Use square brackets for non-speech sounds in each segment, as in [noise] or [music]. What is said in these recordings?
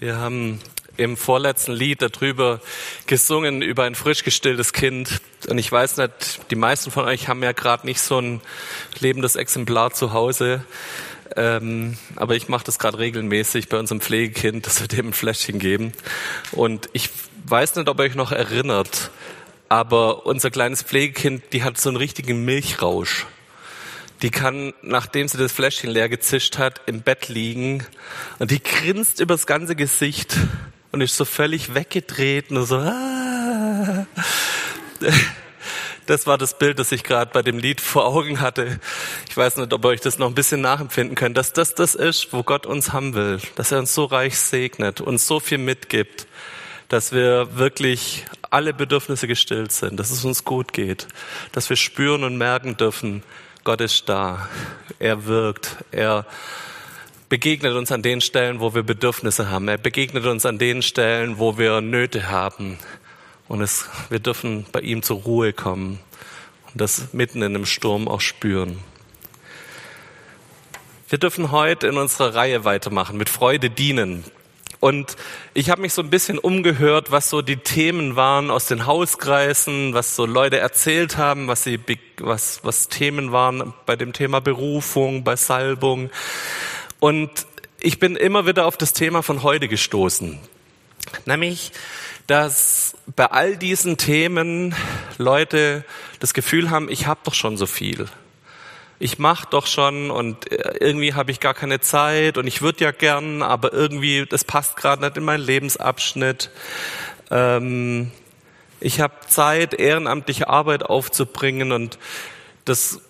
Wir haben im vorletzten Lied darüber gesungen, über ein frisch gestilltes Kind. Und ich weiß nicht, die meisten von euch haben ja gerade nicht so ein lebendes Exemplar zu Hause. Ähm, aber ich mache das gerade regelmäßig bei unserem Pflegekind, [laughs] dass wir dem ein Fläschchen geben. Und ich weiß nicht, ob ihr euch noch erinnert, aber unser kleines Pflegekind, die hat so einen richtigen Milchrausch die kann, nachdem sie das Fläschchen leer gezischt hat, im Bett liegen und die grinst übers ganze Gesicht und ist so völlig weggedreht und so. Ah. Das war das Bild, das ich gerade bei dem Lied vor Augen hatte. Ich weiß nicht, ob ihr euch das noch ein bisschen nachempfinden könnt, dass das das ist, wo Gott uns haben will, dass er uns so reich segnet, uns so viel mitgibt, dass wir wirklich alle Bedürfnisse gestillt sind, dass es uns gut geht, dass wir spüren und merken dürfen, Gott ist da. Er wirkt. Er begegnet uns an den Stellen, wo wir Bedürfnisse haben. Er begegnet uns an den Stellen, wo wir Nöte haben. Und es, wir dürfen bei ihm zur Ruhe kommen und das mitten in einem Sturm auch spüren. Wir dürfen heute in unserer Reihe weitermachen, mit Freude dienen. Und ich habe mich so ein bisschen umgehört, was so die Themen waren aus den Hauskreisen, was so Leute erzählt haben, was, sie, was, was Themen waren bei dem Thema Berufung, bei Salbung. Und ich bin immer wieder auf das Thema von heute gestoßen. Nämlich, dass bei all diesen Themen Leute das Gefühl haben, ich habe doch schon so viel ich mach doch schon und äh, irgendwie habe ich gar keine Zeit und ich würde ja gern, aber irgendwie, das passt gerade nicht in meinen Lebensabschnitt. Ähm, ich habe Zeit, ehrenamtliche Arbeit aufzubringen und das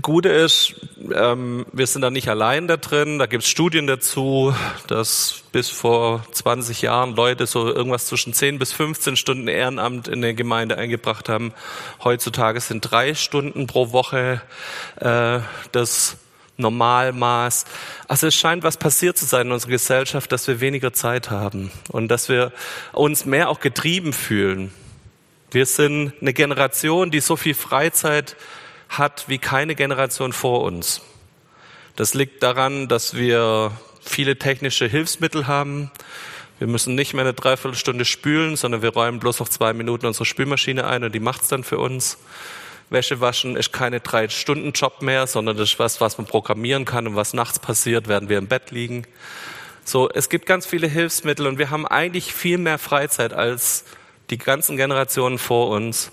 Gute ist, ähm, wir sind da nicht allein da drin. Da gibt es Studien dazu, dass bis vor 20 Jahren Leute so irgendwas zwischen 10 bis 15 Stunden Ehrenamt in der Gemeinde eingebracht haben. Heutzutage sind drei Stunden pro Woche äh, das Normalmaß. Also es scheint was passiert zu sein in unserer Gesellschaft, dass wir weniger Zeit haben und dass wir uns mehr auch getrieben fühlen. Wir sind eine Generation, die so viel Freizeit hat wie keine Generation vor uns. Das liegt daran, dass wir viele technische Hilfsmittel haben. Wir müssen nicht mehr eine Dreiviertelstunde spülen, sondern wir räumen bloß noch zwei Minuten unsere Spülmaschine ein und die macht's dann für uns. Wäsche waschen ist keine drei Stunden Job mehr, sondern das ist was, was man programmieren kann und was nachts passiert, während wir im Bett liegen. So, es gibt ganz viele Hilfsmittel und wir haben eigentlich viel mehr Freizeit als die ganzen Generationen vor uns.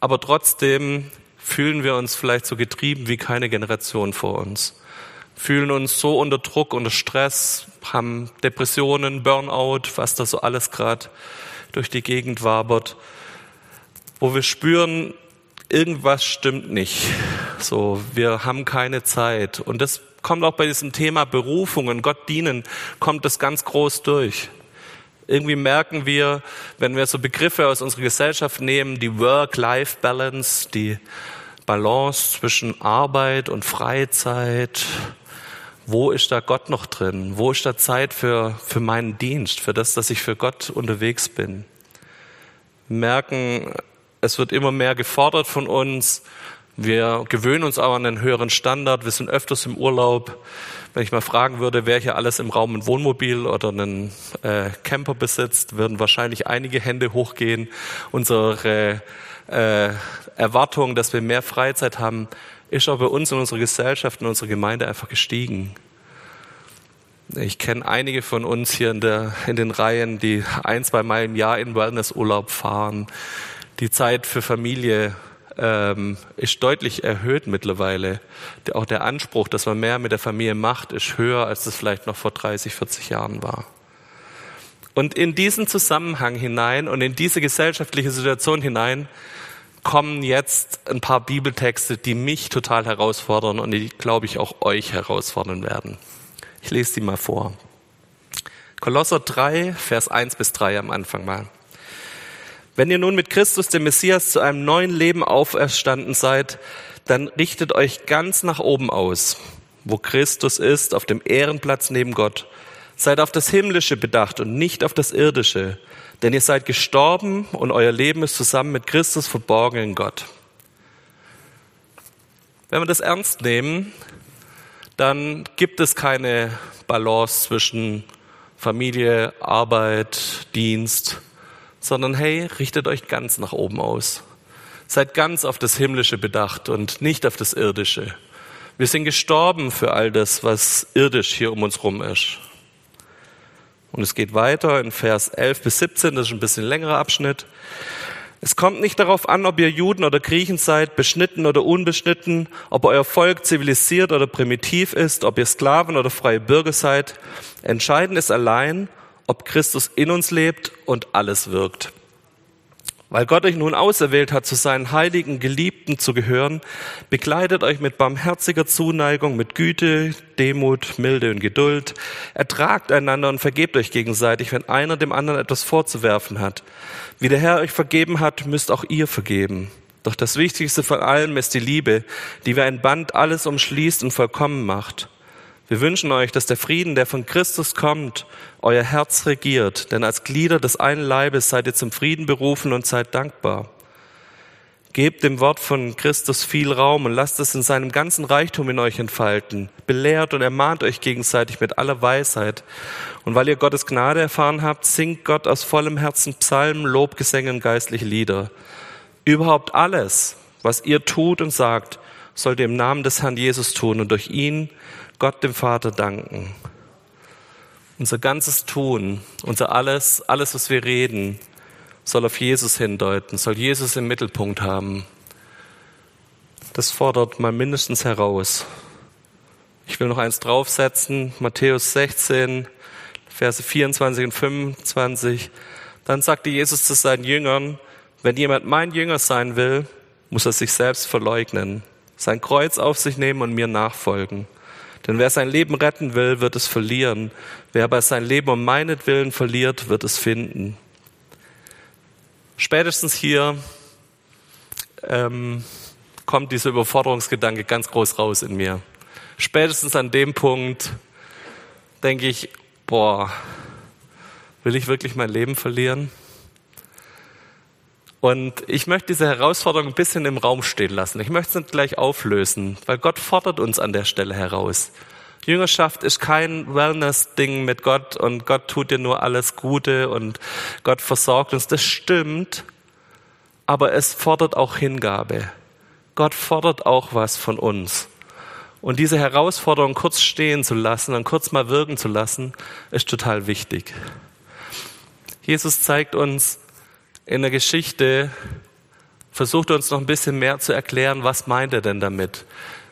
Aber trotzdem fühlen wir uns vielleicht so getrieben wie keine Generation vor uns. Fühlen uns so unter Druck, unter Stress, haben Depressionen, Burnout, was da so alles gerade durch die Gegend wabert, wo wir spüren, irgendwas stimmt nicht. So, wir haben keine Zeit. Und das kommt auch bei diesem Thema Berufungen, Gott dienen, kommt das ganz groß durch. Irgendwie merken wir, wenn wir so Begriffe aus unserer Gesellschaft nehmen, die Work-Life-Balance, die Balance zwischen Arbeit und Freizeit, wo ist da Gott noch drin? Wo ist da Zeit für, für meinen Dienst, für das, dass ich für Gott unterwegs bin? Wir merken, es wird immer mehr gefordert von uns. Wir gewöhnen uns auch an einen höheren Standard. Wir sind öfters im Urlaub. Wenn ich mal fragen würde, wer hier alles im Raum ein Wohnmobil oder einen äh, Camper besitzt, würden wahrscheinlich einige Hände hochgehen. Unsere äh, Erwartung, dass wir mehr Freizeit haben, ist auch bei uns in unserer Gesellschaft, in unserer Gemeinde einfach gestiegen. Ich kenne einige von uns hier in, der, in den Reihen, die ein, zwei Mal im Jahr in Wellnessurlaub fahren. Die Zeit für Familie ähm, ist deutlich erhöht mittlerweile. Auch der Anspruch, dass man mehr mit der Familie macht, ist höher, als es vielleicht noch vor 30, 40 Jahren war. Und in diesen Zusammenhang hinein und in diese gesellschaftliche Situation hinein kommen jetzt ein paar Bibeltexte, die mich total herausfordern und die, glaube ich, auch euch herausfordern werden. Ich lese die mal vor. Kolosser 3, Vers 1 bis 3 am Anfang mal. Wenn ihr nun mit Christus, dem Messias, zu einem neuen Leben auferstanden seid, dann richtet euch ganz nach oben aus, wo Christus ist, auf dem Ehrenplatz neben Gott. Seid auf das Himmlische bedacht und nicht auf das Irdische, denn ihr seid gestorben und euer Leben ist zusammen mit Christus verborgen in Gott. Wenn wir das ernst nehmen, dann gibt es keine Balance zwischen Familie, Arbeit, Dienst, sondern hey, richtet euch ganz nach oben aus. Seid ganz auf das Himmlische bedacht und nicht auf das Irdische. Wir sind gestorben für all das, was irdisch hier um uns rum ist. Und es geht weiter in Vers 11 bis 17, das ist ein bisschen längerer Abschnitt. Es kommt nicht darauf an, ob ihr Juden oder Griechen seid, beschnitten oder unbeschnitten, ob euer Volk zivilisiert oder primitiv ist, ob ihr Sklaven oder freie Bürger seid. Entscheidend ist allein, ob Christus in uns lebt und alles wirkt. Weil Gott euch nun auserwählt hat, zu seinen heiligen Geliebten zu gehören, begleitet euch mit barmherziger Zuneigung, mit Güte, Demut, Milde und Geduld. Ertragt einander und vergebt euch gegenseitig, wenn einer dem anderen etwas vorzuwerfen hat. Wie der Herr euch vergeben hat, müsst auch ihr vergeben. Doch das Wichtigste von allem ist die Liebe, die wie ein Band alles umschließt und vollkommen macht. Wir wünschen euch, dass der Frieden, der von Christus kommt, euer Herz regiert, denn als Glieder des einen Leibes seid ihr zum Frieden berufen und seid dankbar. Gebt dem Wort von Christus viel Raum und lasst es in seinem ganzen Reichtum in euch entfalten. Belehrt und ermahnt euch gegenseitig mit aller Weisheit. Und weil ihr Gottes Gnade erfahren habt, singt Gott aus vollem Herzen Psalmen, Lobgesänge und geistliche Lieder. Überhaupt alles, was ihr tut und sagt, sollt ihr im Namen des Herrn Jesus tun und durch ihn Gott dem Vater danken. Unser ganzes Tun, unser alles, alles, was wir reden, soll auf Jesus hindeuten, soll Jesus im Mittelpunkt haben. Das fordert mal mindestens heraus. Ich will noch eins draufsetzen, Matthäus 16, Verse 24 und 25. Dann sagte Jesus zu seinen Jüngern, wenn jemand mein Jünger sein will, muss er sich selbst verleugnen, sein Kreuz auf sich nehmen und mir nachfolgen. Denn wer sein Leben retten will, wird es verlieren. Wer aber sein Leben um meinetwillen verliert, wird es finden. Spätestens hier ähm, kommt dieser Überforderungsgedanke ganz groß raus in mir. Spätestens an dem Punkt denke ich, boah, will ich wirklich mein Leben verlieren? Und ich möchte diese Herausforderung ein bisschen im Raum stehen lassen. Ich möchte es nicht gleich auflösen, weil Gott fordert uns an der Stelle heraus. Jüngerschaft ist kein Wellness-Ding mit Gott und Gott tut dir nur alles Gute und Gott versorgt uns. Das stimmt, aber es fordert auch Hingabe. Gott fordert auch was von uns. Und diese Herausforderung kurz stehen zu lassen und kurz mal wirken zu lassen, ist total wichtig. Jesus zeigt uns, in der Geschichte versucht er uns noch ein bisschen mehr zu erklären, was meint er denn damit?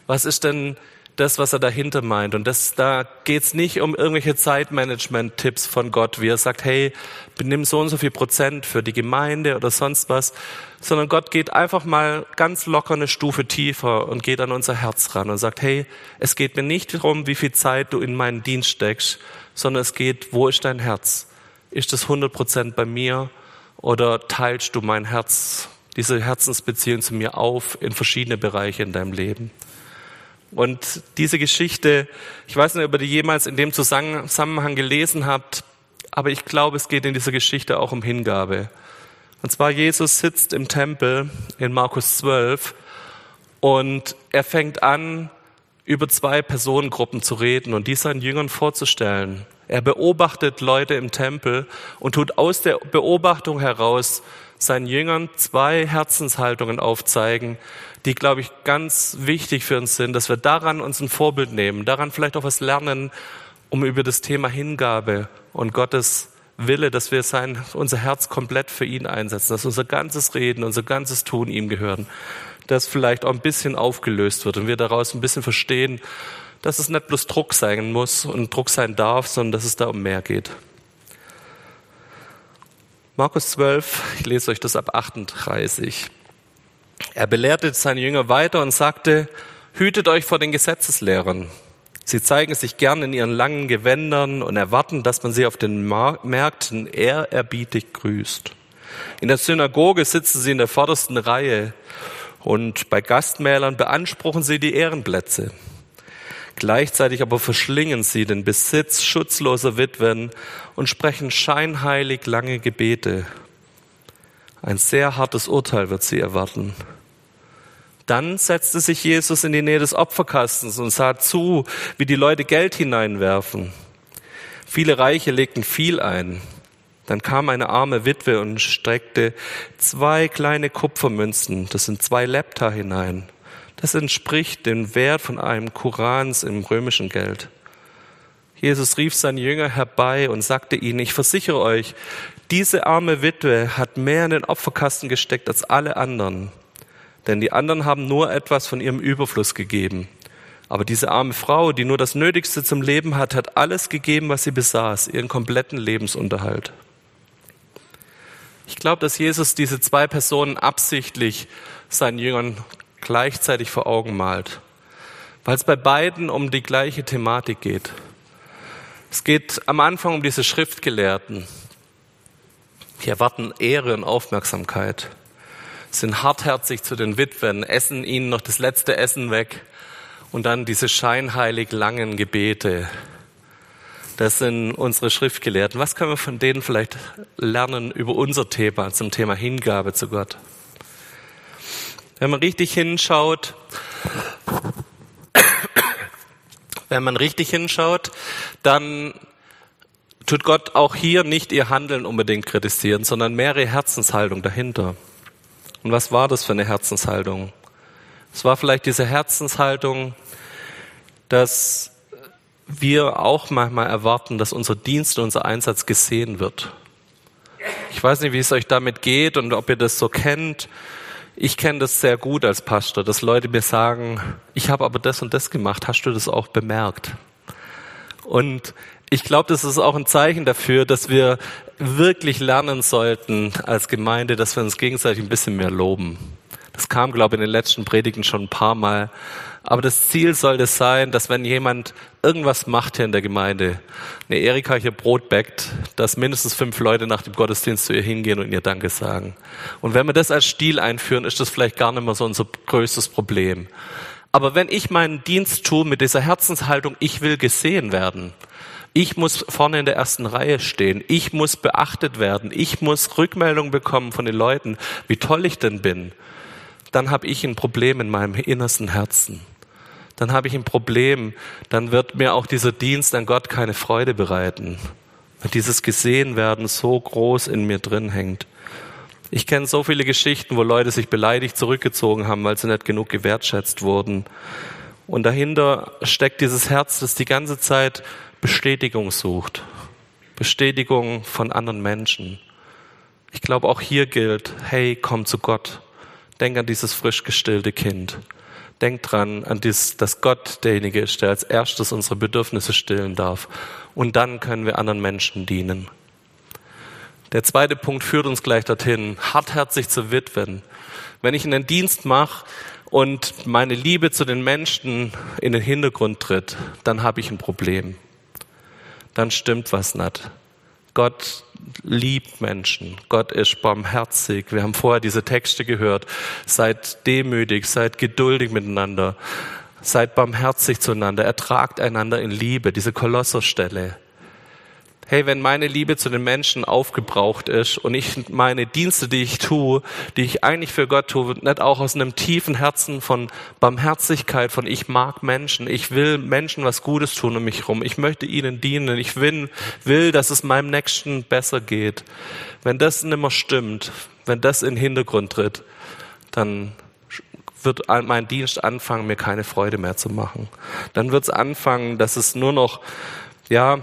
Was ist denn das, was er dahinter meint? Und das, da geht es nicht um irgendwelche Zeitmanagement-Tipps von Gott, wie er sagt, hey, benimm so und so viel Prozent für die Gemeinde oder sonst was, sondern Gott geht einfach mal ganz locker eine Stufe tiefer und geht an unser Herz ran und sagt, hey, es geht mir nicht darum, wie viel Zeit du in meinen Dienst steckst, sondern es geht, wo ist dein Herz? Ist das 100 Prozent bei mir oder teilst du mein Herz, diese Herzensbeziehung zu mir auf in verschiedene Bereiche in deinem Leben? Und diese Geschichte, ich weiß nicht, ob ihr die jemals in dem Zusammenhang gelesen habt, aber ich glaube, es geht in dieser Geschichte auch um Hingabe. Und zwar Jesus sitzt im Tempel in Markus 12 und er fängt an, über zwei Personengruppen zu reden und die seinen Jüngern vorzustellen. Er beobachtet Leute im Tempel und tut aus der Beobachtung heraus seinen Jüngern zwei Herzenshaltungen aufzeigen, die, glaube ich, ganz wichtig für uns sind, dass wir daran uns ein Vorbild nehmen, daran vielleicht auch was lernen, um über das Thema Hingabe und Gottes Wille, dass wir sein, unser Herz komplett für ihn einsetzen, dass unser ganzes Reden, unser ganzes Tun ihm gehören, dass vielleicht auch ein bisschen aufgelöst wird und wir daraus ein bisschen verstehen, dass es nicht bloß Druck sein muss und Druck sein darf, sondern dass es da um mehr geht. Markus 12, ich lese euch das ab 38. Er belehrte seine Jünger weiter und sagte, hütet euch vor den Gesetzeslehrern. Sie zeigen sich gern in ihren langen Gewändern und erwarten, dass man sie auf den Märkten ehrerbietig grüßt. In der Synagoge sitzen sie in der vordersten Reihe und bei Gastmählern beanspruchen sie die Ehrenplätze. Gleichzeitig aber verschlingen sie den Besitz schutzloser Witwen und sprechen scheinheilig lange Gebete. Ein sehr hartes Urteil wird sie erwarten. Dann setzte sich Jesus in die Nähe des Opferkastens und sah zu, wie die Leute Geld hineinwerfen. Viele Reiche legten viel ein. Dann kam eine arme Witwe und streckte zwei kleine Kupfermünzen, das sind zwei Lepta hinein. Das entspricht dem Wert von einem Kurans im römischen Geld. Jesus rief seine Jünger herbei und sagte ihnen, ich versichere euch, diese arme Witwe hat mehr in den Opferkasten gesteckt als alle anderen. Denn die anderen haben nur etwas von ihrem Überfluss gegeben. Aber diese arme Frau, die nur das Nötigste zum Leben hat, hat alles gegeben, was sie besaß, ihren kompletten Lebensunterhalt. Ich glaube, dass Jesus diese zwei Personen absichtlich seinen Jüngern gleichzeitig vor Augen malt, weil es bei beiden um die gleiche Thematik geht. Es geht am Anfang um diese Schriftgelehrten. Die erwarten Ehre und Aufmerksamkeit, sind hartherzig zu den Witwen, essen ihnen noch das letzte Essen weg und dann diese scheinheilig langen Gebete. Das sind unsere Schriftgelehrten. Was können wir von denen vielleicht lernen über unser Thema, zum Thema Hingabe zu Gott? Wenn man richtig hinschaut, wenn man richtig hinschaut, dann tut Gott auch hier nicht ihr Handeln unbedingt kritisieren, sondern mehr ihre Herzenshaltung dahinter. Und was war das für eine Herzenshaltung? Es war vielleicht diese Herzenshaltung, dass wir auch manchmal erwarten, dass unser Dienst und unser Einsatz gesehen wird. Ich weiß nicht, wie es euch damit geht und ob ihr das so kennt. Ich kenne das sehr gut als Pastor, dass Leute mir sagen, ich habe aber das und das gemacht, hast du das auch bemerkt? Und ich glaube, das ist auch ein Zeichen dafür, dass wir wirklich lernen sollten als Gemeinde, dass wir uns gegenseitig ein bisschen mehr loben. Das kam, glaube ich, in den letzten Predigten schon ein paar Mal. Aber das Ziel sollte sein, dass wenn jemand irgendwas macht hier in der Gemeinde, eine Erika hier Brot backt, dass mindestens fünf Leute nach dem Gottesdienst zu ihr hingehen und ihr Danke sagen. Und wenn wir das als Stil einführen, ist das vielleicht gar nicht mehr so unser größtes Problem. Aber wenn ich meinen Dienst tue mit dieser Herzenshaltung, ich will gesehen werden, ich muss vorne in der ersten Reihe stehen. Ich muss beachtet werden. Ich muss Rückmeldung bekommen von den Leuten, wie toll ich denn bin. Dann habe ich ein Problem in meinem innersten Herzen dann habe ich ein Problem, dann wird mir auch dieser Dienst an Gott keine Freude bereiten, wenn dieses Gesehenwerden so groß in mir drin hängt. Ich kenne so viele Geschichten, wo Leute sich beleidigt zurückgezogen haben, weil sie nicht genug gewertschätzt wurden. Und dahinter steckt dieses Herz, das die ganze Zeit Bestätigung sucht. Bestätigung von anderen Menschen. Ich glaube, auch hier gilt, hey, komm zu Gott. Denk an dieses frisch gestillte Kind. Denkt dran, an dies, dass Gott derjenige ist, der als erstes unsere Bedürfnisse stillen darf. Und dann können wir anderen Menschen dienen. Der zweite Punkt führt uns gleich dorthin, hartherzig zu Witwen. Wenn ich einen Dienst mache und meine Liebe zu den Menschen in den Hintergrund tritt, dann habe ich ein Problem. Dann stimmt was nicht. Gott liebt Menschen. Gott ist barmherzig. Wir haben vorher diese Texte gehört. Seid demütig, seid geduldig miteinander. Seid barmherzig zueinander. Ertragt einander in Liebe. Diese Kolosserstelle hey, wenn meine Liebe zu den Menschen aufgebraucht ist und ich meine Dienste, die ich tue, die ich eigentlich für Gott tue, nicht auch aus einem tiefen Herzen von Barmherzigkeit, von ich mag Menschen, ich will Menschen was Gutes tun um mich herum, ich möchte ihnen dienen, ich will, will, dass es meinem Nächsten besser geht. Wenn das nicht mehr stimmt, wenn das in den Hintergrund tritt, dann wird mein Dienst anfangen, mir keine Freude mehr zu machen. Dann wird es anfangen, dass es nur noch, ja,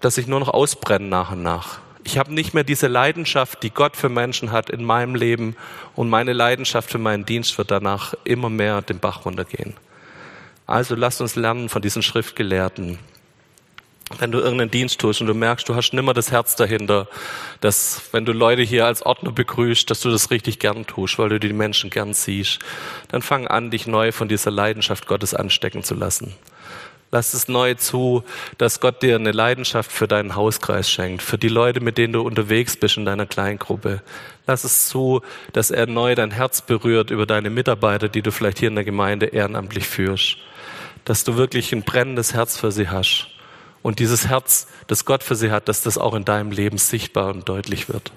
dass ich nur noch ausbrenne nach und nach. Ich habe nicht mehr diese Leidenschaft, die Gott für Menschen hat in meinem Leben und meine Leidenschaft für meinen Dienst wird danach immer mehr den Bach runtergehen. Also lasst uns lernen von diesen Schriftgelehrten. Wenn du irgendeinen Dienst tust und du merkst, du hast nimmer das Herz dahinter, dass wenn du Leute hier als Ordner begrüßt, dass du das richtig gern tust, weil du die Menschen gern siehst, dann fang an, dich neu von dieser Leidenschaft Gottes anstecken zu lassen. Lass es neu zu, dass Gott dir eine Leidenschaft für deinen Hauskreis schenkt, für die Leute, mit denen du unterwegs bist in deiner Kleingruppe. Lass es zu, dass er neu dein Herz berührt über deine Mitarbeiter, die du vielleicht hier in der Gemeinde ehrenamtlich führst. Dass du wirklich ein brennendes Herz für sie hast. Und dieses Herz, das Gott für sie hat, dass das auch in deinem Leben sichtbar und deutlich wird.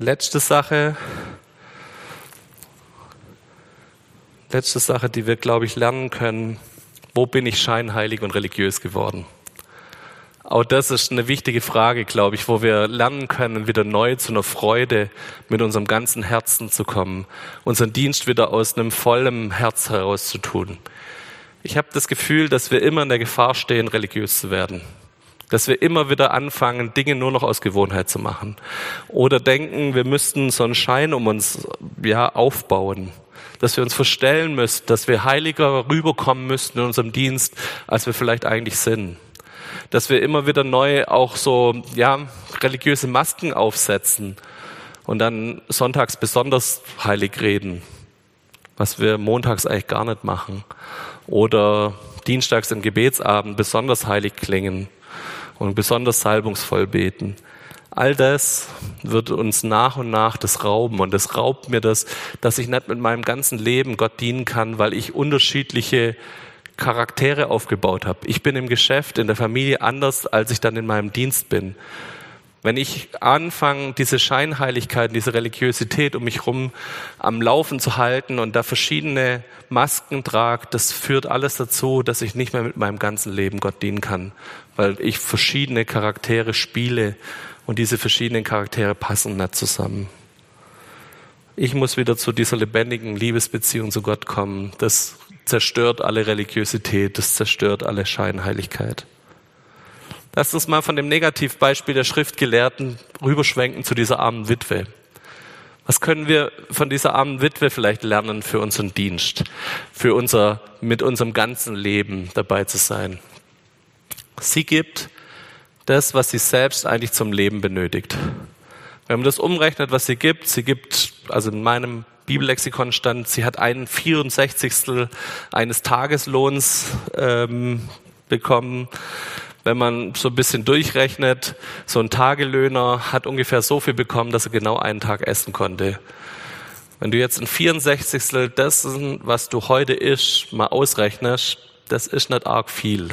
Letzte Sache, letzte Sache, die wir, glaube ich, lernen können Wo bin ich scheinheilig und religiös geworden? Auch das ist eine wichtige Frage, glaube ich, wo wir lernen können, wieder neu zu einer Freude mit unserem ganzen Herzen zu kommen, unseren Dienst wieder aus einem vollen Herz heraus zu tun. Ich habe das Gefühl, dass wir immer in der Gefahr stehen, religiös zu werden. Dass wir immer wieder anfangen, Dinge nur noch aus Gewohnheit zu machen. Oder denken, wir müssten so einen Schein um uns ja, aufbauen. Dass wir uns verstellen müssten, dass wir heiliger rüberkommen müssten in unserem Dienst, als wir vielleicht eigentlich sind. Dass wir immer wieder neu auch so, ja, religiöse Masken aufsetzen und dann sonntags besonders heilig reden, was wir montags eigentlich gar nicht machen. Oder dienstags im Gebetsabend besonders heilig klingen und besonders salbungsvoll beten. All das wird uns nach und nach das rauben und es raubt mir das, dass ich nicht mit meinem ganzen Leben Gott dienen kann, weil ich unterschiedliche Charaktere aufgebaut habe. Ich bin im Geschäft, in der Familie anders, als ich dann in meinem Dienst bin. Wenn ich anfange, diese Scheinheiligkeit, diese Religiosität um mich herum am Laufen zu halten und da verschiedene Masken trage, das führt alles dazu, dass ich nicht mehr mit meinem ganzen Leben Gott dienen kann, weil ich verschiedene Charaktere spiele und diese verschiedenen Charaktere passen nicht zusammen. Ich muss wieder zu dieser lebendigen Liebesbeziehung zu Gott kommen. Das zerstört alle Religiosität, das zerstört alle Scheinheiligkeit. Lass uns mal von dem Negativbeispiel der Schriftgelehrten rüberschwenken zu dieser armen Witwe. Was können wir von dieser armen Witwe vielleicht lernen für unseren Dienst, für unser, mit unserem ganzen Leben dabei zu sein? Sie gibt das, was sie selbst eigentlich zum Leben benötigt. Wenn man das umrechnet, was sie gibt, sie gibt, also in meinem Bibellexikon stand, sie hat einen 64. eines Tageslohns ähm, bekommen. Wenn man so ein bisschen durchrechnet, so ein Tagelöhner hat ungefähr so viel bekommen, dass er genau einen Tag essen konnte. Wenn du jetzt ein 64. dessen, was du heute isst, mal ausrechnest, das ist nicht arg viel.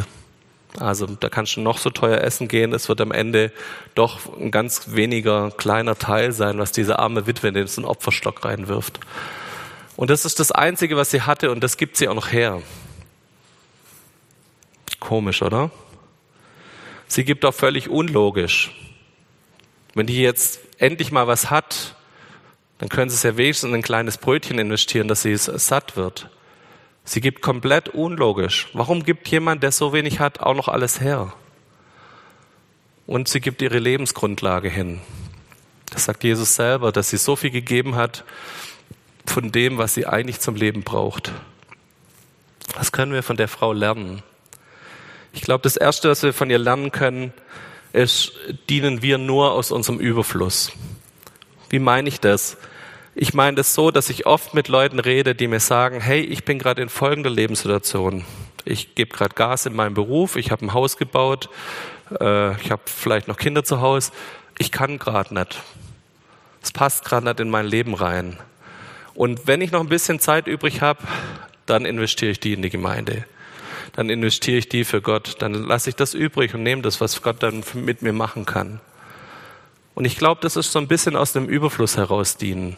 Also da kannst du noch so teuer essen gehen, es wird am Ende doch ein ganz weniger kleiner Teil sein, was diese arme Witwe in den Opferstock reinwirft. Und das ist das Einzige, was sie hatte und das gibt sie auch noch her. Komisch, oder? Sie gibt auch völlig unlogisch. Wenn die jetzt endlich mal was hat, dann können sie es ja wenigstens in ein kleines Brötchen investieren, dass sie es satt wird. Sie gibt komplett unlogisch. Warum gibt jemand, der so wenig hat, auch noch alles her? Und sie gibt ihre Lebensgrundlage hin. Das sagt Jesus selber, dass sie so viel gegeben hat von dem, was sie eigentlich zum Leben braucht. Was können wir von der Frau lernen? Ich glaube, das Erste, was wir von ihr lernen können, ist, dienen wir nur aus unserem Überfluss. Wie meine ich das? Ich meine das so, dass ich oft mit Leuten rede, die mir sagen, hey, ich bin gerade in folgender Lebenssituation. Ich gebe gerade Gas in meinem Beruf, ich habe ein Haus gebaut, äh, ich habe vielleicht noch Kinder zu Hause. Ich kann gerade nicht. Es passt gerade nicht in mein Leben rein. Und wenn ich noch ein bisschen Zeit übrig habe, dann investiere ich die in die Gemeinde. Dann investiere ich die für Gott. Dann lasse ich das übrig und nehme das, was Gott dann mit mir machen kann. Und ich glaube, das ist so ein bisschen aus dem Überfluss heraus dienen.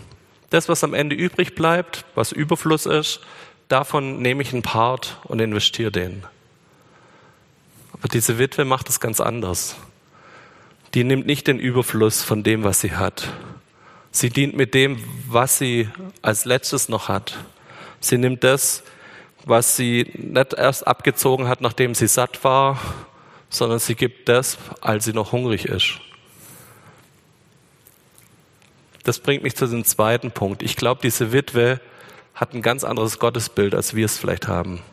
Das, was am Ende übrig bleibt, was Überfluss ist, davon nehme ich einen Part und investiere den. Aber diese Witwe macht es ganz anders. Die nimmt nicht den Überfluss von dem, was sie hat. Sie dient mit dem, was sie als letztes noch hat. Sie nimmt das, was sie nicht erst abgezogen hat, nachdem sie satt war, sondern sie gibt das, als sie noch hungrig ist das bringt mich zu dem zweiten Punkt. Ich glaube, diese Witwe hat ein ganz anderes Gottesbild, als wir es vielleicht haben.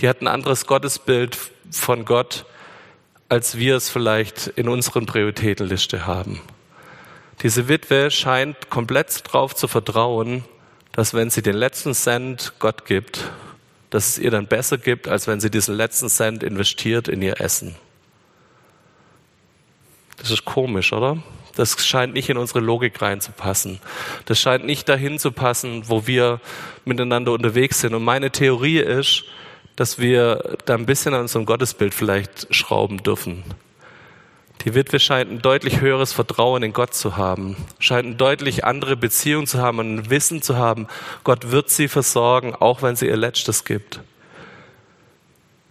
Die hat ein anderes Gottesbild von Gott, als wir es vielleicht in unseren Prioritätenliste haben. Diese Witwe scheint komplett darauf zu vertrauen, dass wenn sie den letzten Cent Gott gibt, dass es ihr dann besser gibt, als wenn sie diesen letzten Cent investiert in ihr Essen. Das ist komisch, oder? Das scheint nicht in unsere Logik reinzupassen. Das scheint nicht dahin zu passen, wo wir miteinander unterwegs sind. Und meine Theorie ist, dass wir da ein bisschen an unserem Gottesbild vielleicht schrauben dürfen. Die Witwe scheint ein deutlich höheres Vertrauen in Gott zu haben, scheint eine deutlich andere Beziehung zu haben und ein Wissen zu haben, Gott wird sie versorgen, auch wenn sie ihr Letztes gibt.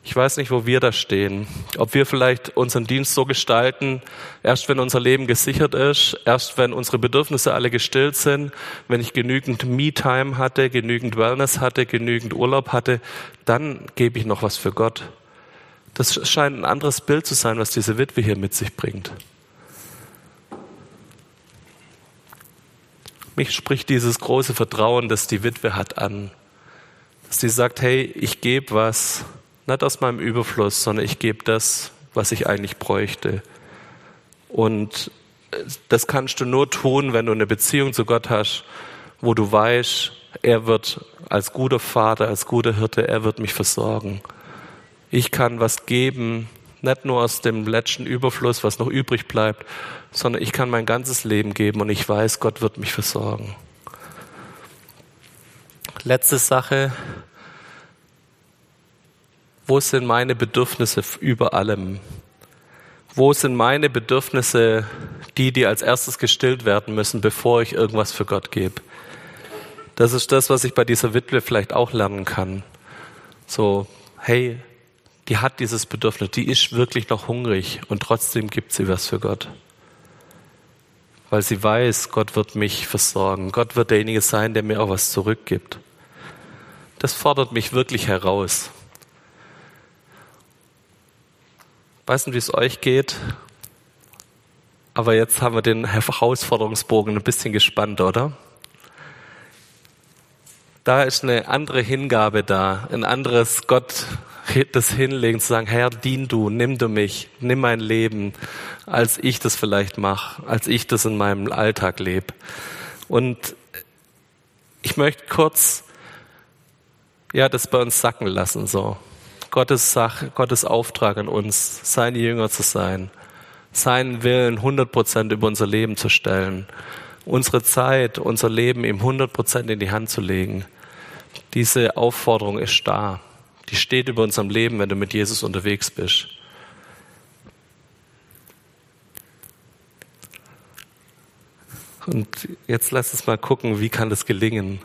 Ich weiß nicht, wo wir da stehen. Ob wir vielleicht unseren Dienst so gestalten, erst wenn unser Leben gesichert ist, erst wenn unsere Bedürfnisse alle gestillt sind, wenn ich genügend Me-Time hatte, genügend Wellness hatte, genügend Urlaub hatte, dann gebe ich noch was für Gott. Das scheint ein anderes Bild zu sein, was diese Witwe hier mit sich bringt. Mich spricht dieses große Vertrauen, das die Witwe hat, an. Dass sie sagt, hey, ich gebe was, nicht aus meinem Überfluss, sondern ich gebe das, was ich eigentlich bräuchte. Und das kannst du nur tun, wenn du eine Beziehung zu Gott hast, wo du weißt, er wird als guter Vater, als guter Hirte, er wird mich versorgen. Ich kann was geben, nicht nur aus dem letzten Überfluss, was noch übrig bleibt, sondern ich kann mein ganzes Leben geben und ich weiß, Gott wird mich versorgen. Letzte Sache. Wo sind meine Bedürfnisse über allem? Wo sind meine Bedürfnisse die, die als erstes gestillt werden müssen, bevor ich irgendwas für Gott gebe? Das ist das, was ich bei dieser Witwe vielleicht auch lernen kann. So, hey, die hat dieses Bedürfnis, die ist wirklich noch hungrig und trotzdem gibt sie was für Gott. Weil sie weiß, Gott wird mich versorgen. Gott wird derjenige sein, der mir auch was zurückgibt. Das fordert mich wirklich heraus. Weiß nicht, wie es euch geht, aber jetzt haben wir den Herausforderungsbogen ein bisschen gespannt, oder? Da ist eine andere Hingabe da, ein anderes Gott das hinlegen, zu sagen, Herr, dien du, nimm du mich, nimm mein Leben, als ich das vielleicht mache, als ich das in meinem Alltag lebe. Und ich möchte kurz, ja, das bei uns sacken lassen, so. Gottes Sache, Gottes Auftrag an uns, seine Jünger zu sein, seinen Willen 100 Prozent über unser Leben zu stellen, unsere Zeit, unser Leben ihm 100 Prozent in die Hand zu legen. Diese Aufforderung ist da die steht über unserem Leben, wenn du mit Jesus unterwegs bist. Und jetzt lass uns mal gucken, wie kann das gelingen.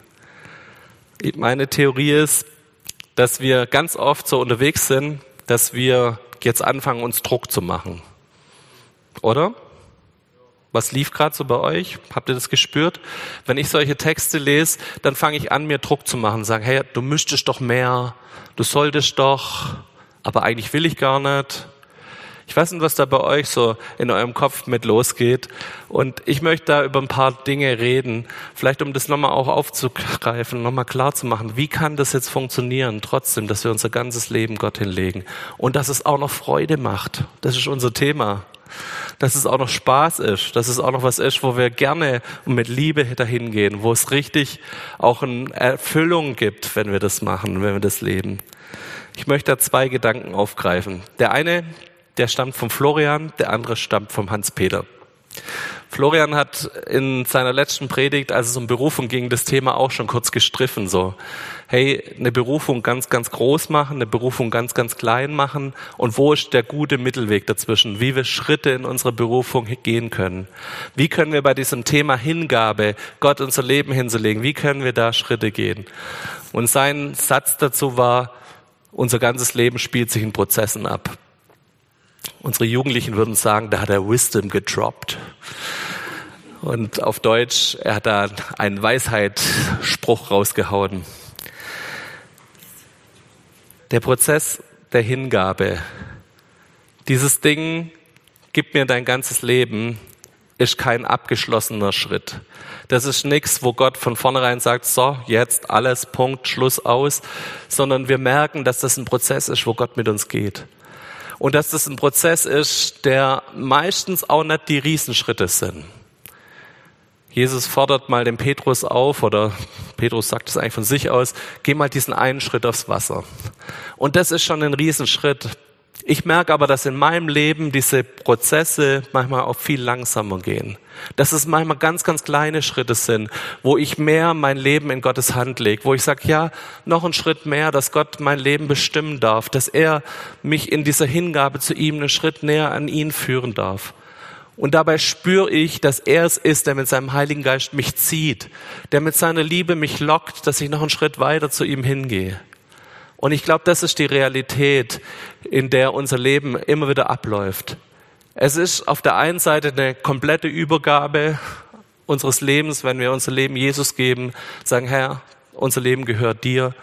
Meine Theorie ist, dass wir ganz oft so unterwegs sind, dass wir jetzt anfangen, uns Druck zu machen. Oder? Was lief gerade so bei euch? Habt ihr das gespürt? Wenn ich solche Texte lese, dann fange ich an, mir Druck zu machen, sagen, hey, du müsstest doch mehr, du solltest doch, aber eigentlich will ich gar nicht. Ich weiß nicht, was da bei euch so in eurem Kopf mit losgeht. Und ich möchte da über ein paar Dinge reden, vielleicht um das nochmal auch aufzugreifen, nochmal klar zu machen, wie kann das jetzt funktionieren, trotzdem, dass wir unser ganzes Leben Gott hinlegen und dass es auch noch Freude macht. Das ist unser Thema dass es auch noch Spaß ist, dass es auch noch was ist, wo wir gerne und mit Liebe dahin gehen, wo es richtig auch eine Erfüllung gibt, wenn wir das machen, wenn wir das leben. Ich möchte da zwei Gedanken aufgreifen. Der eine, der stammt vom Florian, der andere stammt vom Hans-Peter. Florian hat in seiner letzten Predigt, als es um Berufung ging, das Thema auch schon kurz gestriffen, so. Hey, eine Berufung ganz, ganz groß machen, eine Berufung ganz, ganz klein machen und wo ist der gute Mittelweg dazwischen? Wie wir Schritte in unserer Berufung gehen können? Wie können wir bei diesem Thema Hingabe, Gott unser Leben hinzulegen, wie können wir da Schritte gehen? Und sein Satz dazu war, unser ganzes Leben spielt sich in Prozessen ab. Unsere Jugendlichen würden sagen, da hat er Wisdom gedroppt. Und auf Deutsch, er hat da einen Weisheitsspruch rausgehauen. Der Prozess der Hingabe, dieses Ding, gib mir dein ganzes Leben, ist kein abgeschlossener Schritt. Das ist nichts, wo Gott von vornherein sagt, so, jetzt alles, Punkt, Schluss aus, sondern wir merken, dass das ein Prozess ist, wo Gott mit uns geht und dass das ein Prozess ist, der meistens auch nicht die Riesenschritte sind. Jesus fordert mal den Petrus auf, oder Petrus sagt es eigentlich von sich aus, geh mal diesen einen Schritt aufs Wasser. Und das ist schon ein Riesenschritt. Ich merke aber, dass in meinem Leben diese Prozesse manchmal auch viel langsamer gehen. Dass es manchmal ganz, ganz kleine Schritte sind, wo ich mehr mein Leben in Gottes Hand lege, wo ich sage, ja, noch einen Schritt mehr, dass Gott mein Leben bestimmen darf, dass er mich in dieser Hingabe zu ihm einen Schritt näher an ihn führen darf. Und dabei spüre ich, dass er es ist, der mit seinem Heiligen Geist mich zieht, der mit seiner Liebe mich lockt, dass ich noch einen Schritt weiter zu ihm hingehe. Und ich glaube, das ist die Realität, in der unser Leben immer wieder abläuft. Es ist auf der einen Seite eine komplette Übergabe unseres Lebens, wenn wir unser Leben Jesus geben, sagen, Herr, unser Leben gehört dir.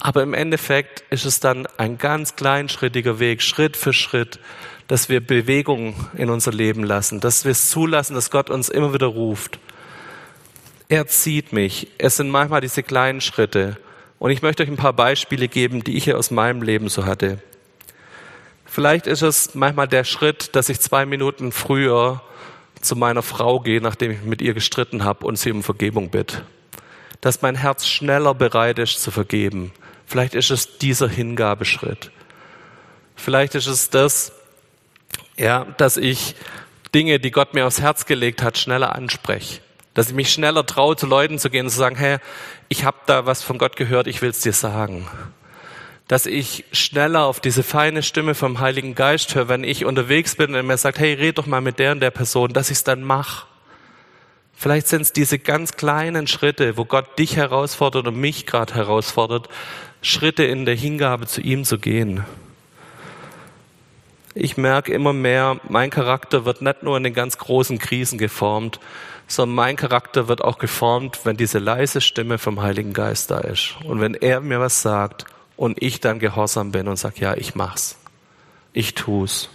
Aber im Endeffekt ist es dann ein ganz kleinschrittiger Weg, Schritt für Schritt, dass wir Bewegung in unser Leben lassen, dass wir es zulassen, dass Gott uns immer wieder ruft. Er zieht mich. Es sind manchmal diese kleinen Schritte. Und ich möchte euch ein paar Beispiele geben, die ich aus meinem Leben so hatte. Vielleicht ist es manchmal der Schritt, dass ich zwei Minuten früher zu meiner Frau gehe, nachdem ich mit ihr gestritten habe und sie um Vergebung bitte. Dass mein Herz schneller bereit ist zu vergeben. Vielleicht ist es dieser Hingabeschritt. Vielleicht ist es das, ja, dass ich Dinge, die Gott mir aufs Herz gelegt hat, schneller anspreche. Dass ich mich schneller traue, zu Leuten zu gehen und zu sagen, hey, ich habe da was von Gott gehört, ich will es dir sagen dass ich schneller auf diese feine Stimme vom Heiligen Geist höre, wenn ich unterwegs bin und er mir sagt, hey, red doch mal mit der und der Person, dass ich es dann mache. Vielleicht sind es diese ganz kleinen Schritte, wo Gott dich herausfordert und mich gerade herausfordert, Schritte in der Hingabe zu ihm zu gehen. Ich merke immer mehr, mein Charakter wird nicht nur in den ganz großen Krisen geformt, sondern mein Charakter wird auch geformt, wenn diese leise Stimme vom Heiligen Geist da ist. Und wenn er mir was sagt und ich dann gehorsam bin und sage, ja, ich mach's. Ich tu's.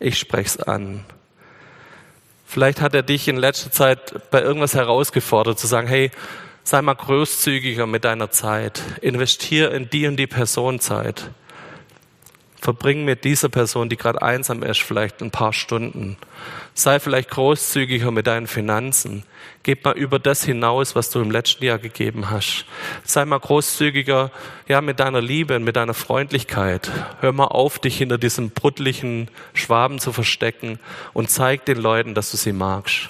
Ich sprech's an. Vielleicht hat er dich in letzter Zeit bei irgendwas herausgefordert, zu sagen, hey, sei mal großzügiger mit deiner Zeit. Investier in die und die Person Zeit. Verbring mit dieser Person, die gerade einsam ist, vielleicht ein paar Stunden. Sei vielleicht großzügiger mit deinen Finanzen. Gib mal über das hinaus, was du im letzten Jahr gegeben hast. Sei mal großzügiger, ja, mit deiner Liebe, mit deiner Freundlichkeit. Hör mal auf, dich hinter diesem bruttlichen Schwaben zu verstecken und zeig den Leuten, dass du sie magst.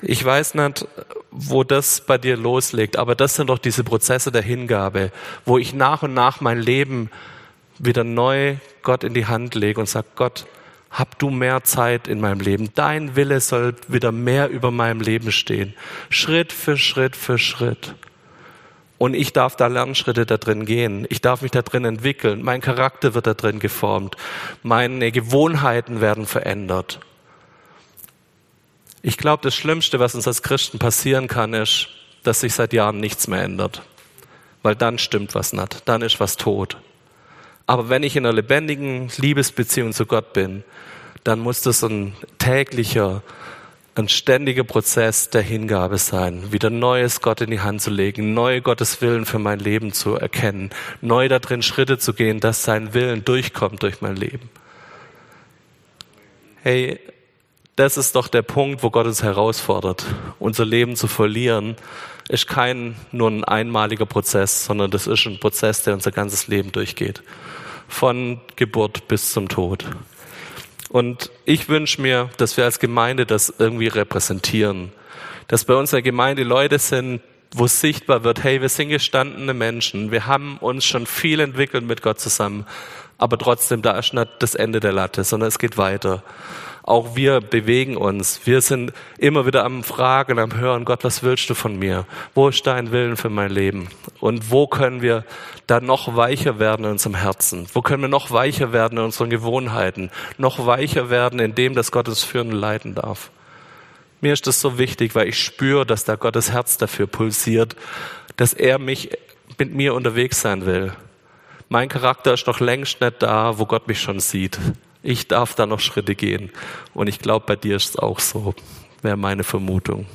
Ich weiß nicht, wo das bei dir loslegt, aber das sind doch diese Prozesse der Hingabe, wo ich nach und nach mein Leben wieder neu Gott in die Hand lege und sage, Gott, hab du mehr Zeit in meinem Leben. Dein Wille soll wieder mehr über meinem Leben stehen. Schritt für Schritt für Schritt. Und ich darf da Lernschritte da drin gehen. Ich darf mich da drin entwickeln. Mein Charakter wird da drin geformt. Meine Gewohnheiten werden verändert. Ich glaube, das Schlimmste, was uns als Christen passieren kann, ist, dass sich seit Jahren nichts mehr ändert. Weil dann stimmt was nicht. Dann ist was tot. Aber wenn ich in einer lebendigen Liebesbeziehung zu Gott bin, dann muss das ein täglicher, ein ständiger Prozess der Hingabe sein, wieder Neues Gott in die Hand zu legen, neue Gottes Willen für mein Leben zu erkennen, neu darin Schritte zu gehen, dass sein Willen durchkommt durch mein Leben. Hey, das ist doch der Punkt, wo Gott uns herausfordert. Unser Leben zu verlieren ist kein nur ein einmaliger Prozess, sondern das ist ein Prozess, der unser ganzes Leben durchgeht von Geburt bis zum Tod. Und ich wünsche mir, dass wir als Gemeinde das irgendwie repräsentieren. Dass bei uns in der Gemeinde Leute sind, wo sichtbar wird, hey, wir sind gestandene Menschen, wir haben uns schon viel entwickelt mit Gott zusammen, aber trotzdem, da ist nicht das Ende der Latte, sondern es geht weiter. Auch wir bewegen uns. Wir sind immer wieder am Fragen, am Hören, Gott, was willst du von mir? Wo ist dein Willen für mein Leben? Und wo können wir da noch weicher werden in unserem Herzen? Wo können wir noch weicher werden in unseren Gewohnheiten? Noch weicher werden in dem, dass Gott uns führen und leiten darf? Mir ist das so wichtig, weil ich spüre, dass da Gottes Herz dafür pulsiert, dass er mich mit mir unterwegs sein will. Mein Charakter ist noch längst nicht da, wo Gott mich schon sieht. Ich darf da noch Schritte gehen. Und ich glaube, bei dir ist es auch so, wäre meine Vermutung.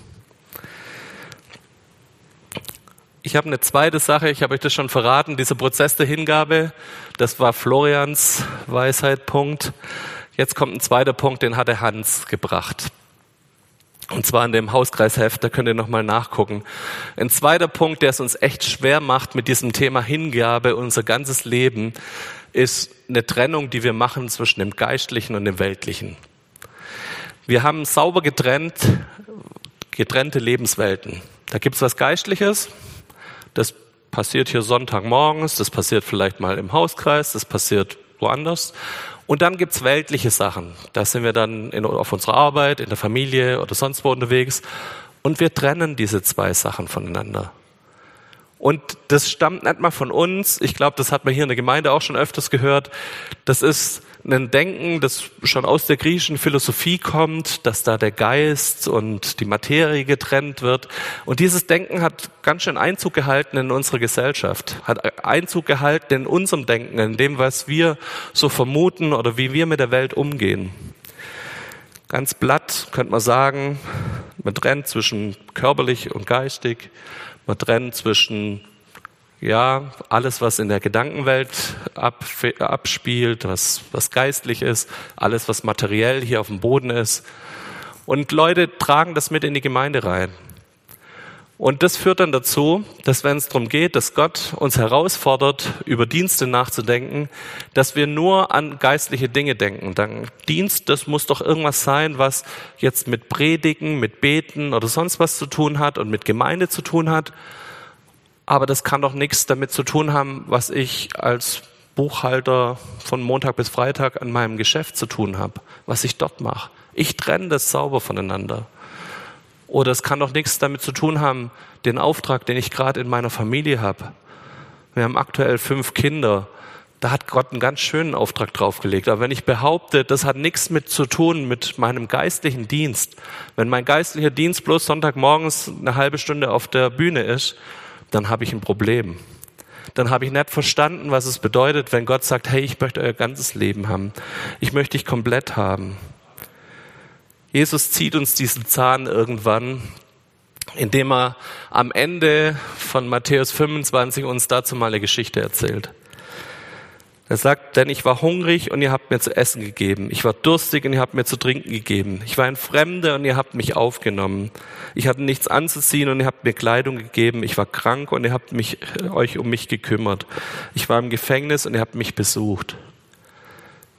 Ich habe eine zweite Sache, ich habe euch das schon verraten, dieser Prozess der Hingabe, das war Florians Weisheitpunkt. Jetzt kommt ein zweiter Punkt, den hatte Hans gebracht. Und zwar in dem Hauskreisheft, da könnt ihr nochmal nachgucken. Ein zweiter Punkt, der es uns echt schwer macht mit diesem Thema Hingabe, unser ganzes Leben, ist eine Trennung, die wir machen zwischen dem Geistlichen und dem Weltlichen. Wir haben sauber getrennt, getrennte Lebenswelten. Da gibt es was Geistliches, das passiert hier Sonntagmorgens, das passiert vielleicht mal im Hauskreis, das passiert woanders. Und dann gibt's weltliche Sachen. Da sind wir dann in, auf unserer Arbeit, in der Familie oder sonst wo unterwegs. Und wir trennen diese zwei Sachen voneinander. Und das stammt nicht mal von uns. Ich glaube, das hat man hier in der Gemeinde auch schon öfters gehört. Das ist ein Denken, das schon aus der griechischen Philosophie kommt, dass da der Geist und die Materie getrennt wird. Und dieses Denken hat ganz schön Einzug gehalten in unsere Gesellschaft, hat Einzug gehalten in unserem Denken, in dem, was wir so vermuten oder wie wir mit der Welt umgehen. Ganz blatt könnte man sagen, man trennt zwischen körperlich und geistig, man trennt zwischen ja, alles, was in der Gedankenwelt ab, abspielt, was, was geistlich ist, alles, was materiell hier auf dem Boden ist. Und Leute tragen das mit in die Gemeinde rein. Und das führt dann dazu, dass wenn es darum geht, dass Gott uns herausfordert, über Dienste nachzudenken, dass wir nur an geistliche Dinge denken. Dann Dienst, das muss doch irgendwas sein, was jetzt mit Predigen, mit Beten oder sonst was zu tun hat und mit Gemeinde zu tun hat. Aber das kann doch nichts damit zu tun haben, was ich als Buchhalter von Montag bis Freitag an meinem Geschäft zu tun habe, was ich dort mache. Ich trenne das sauber voneinander. Oder es kann doch nichts damit zu tun haben, den Auftrag, den ich gerade in meiner Familie habe. Wir haben aktuell fünf Kinder. Da hat Gott einen ganz schönen Auftrag draufgelegt. Aber wenn ich behaupte, das hat nichts mit zu tun mit meinem geistlichen Dienst, wenn mein geistlicher Dienst bloß Sonntagmorgens eine halbe Stunde auf der Bühne ist, dann habe ich ein Problem. Dann habe ich nicht verstanden, was es bedeutet, wenn Gott sagt, hey, ich möchte euer ganzes Leben haben. Ich möchte dich komplett haben. Jesus zieht uns diesen Zahn irgendwann, indem er am Ende von Matthäus 25 uns dazu mal eine Geschichte erzählt. Er sagt, denn ich war hungrig und ihr habt mir zu essen gegeben. Ich war durstig und ihr habt mir zu trinken gegeben. Ich war ein Fremder und ihr habt mich aufgenommen. Ich hatte nichts anzuziehen und ihr habt mir Kleidung gegeben. Ich war krank und ihr habt mich, euch um mich gekümmert. Ich war im Gefängnis und ihr habt mich besucht.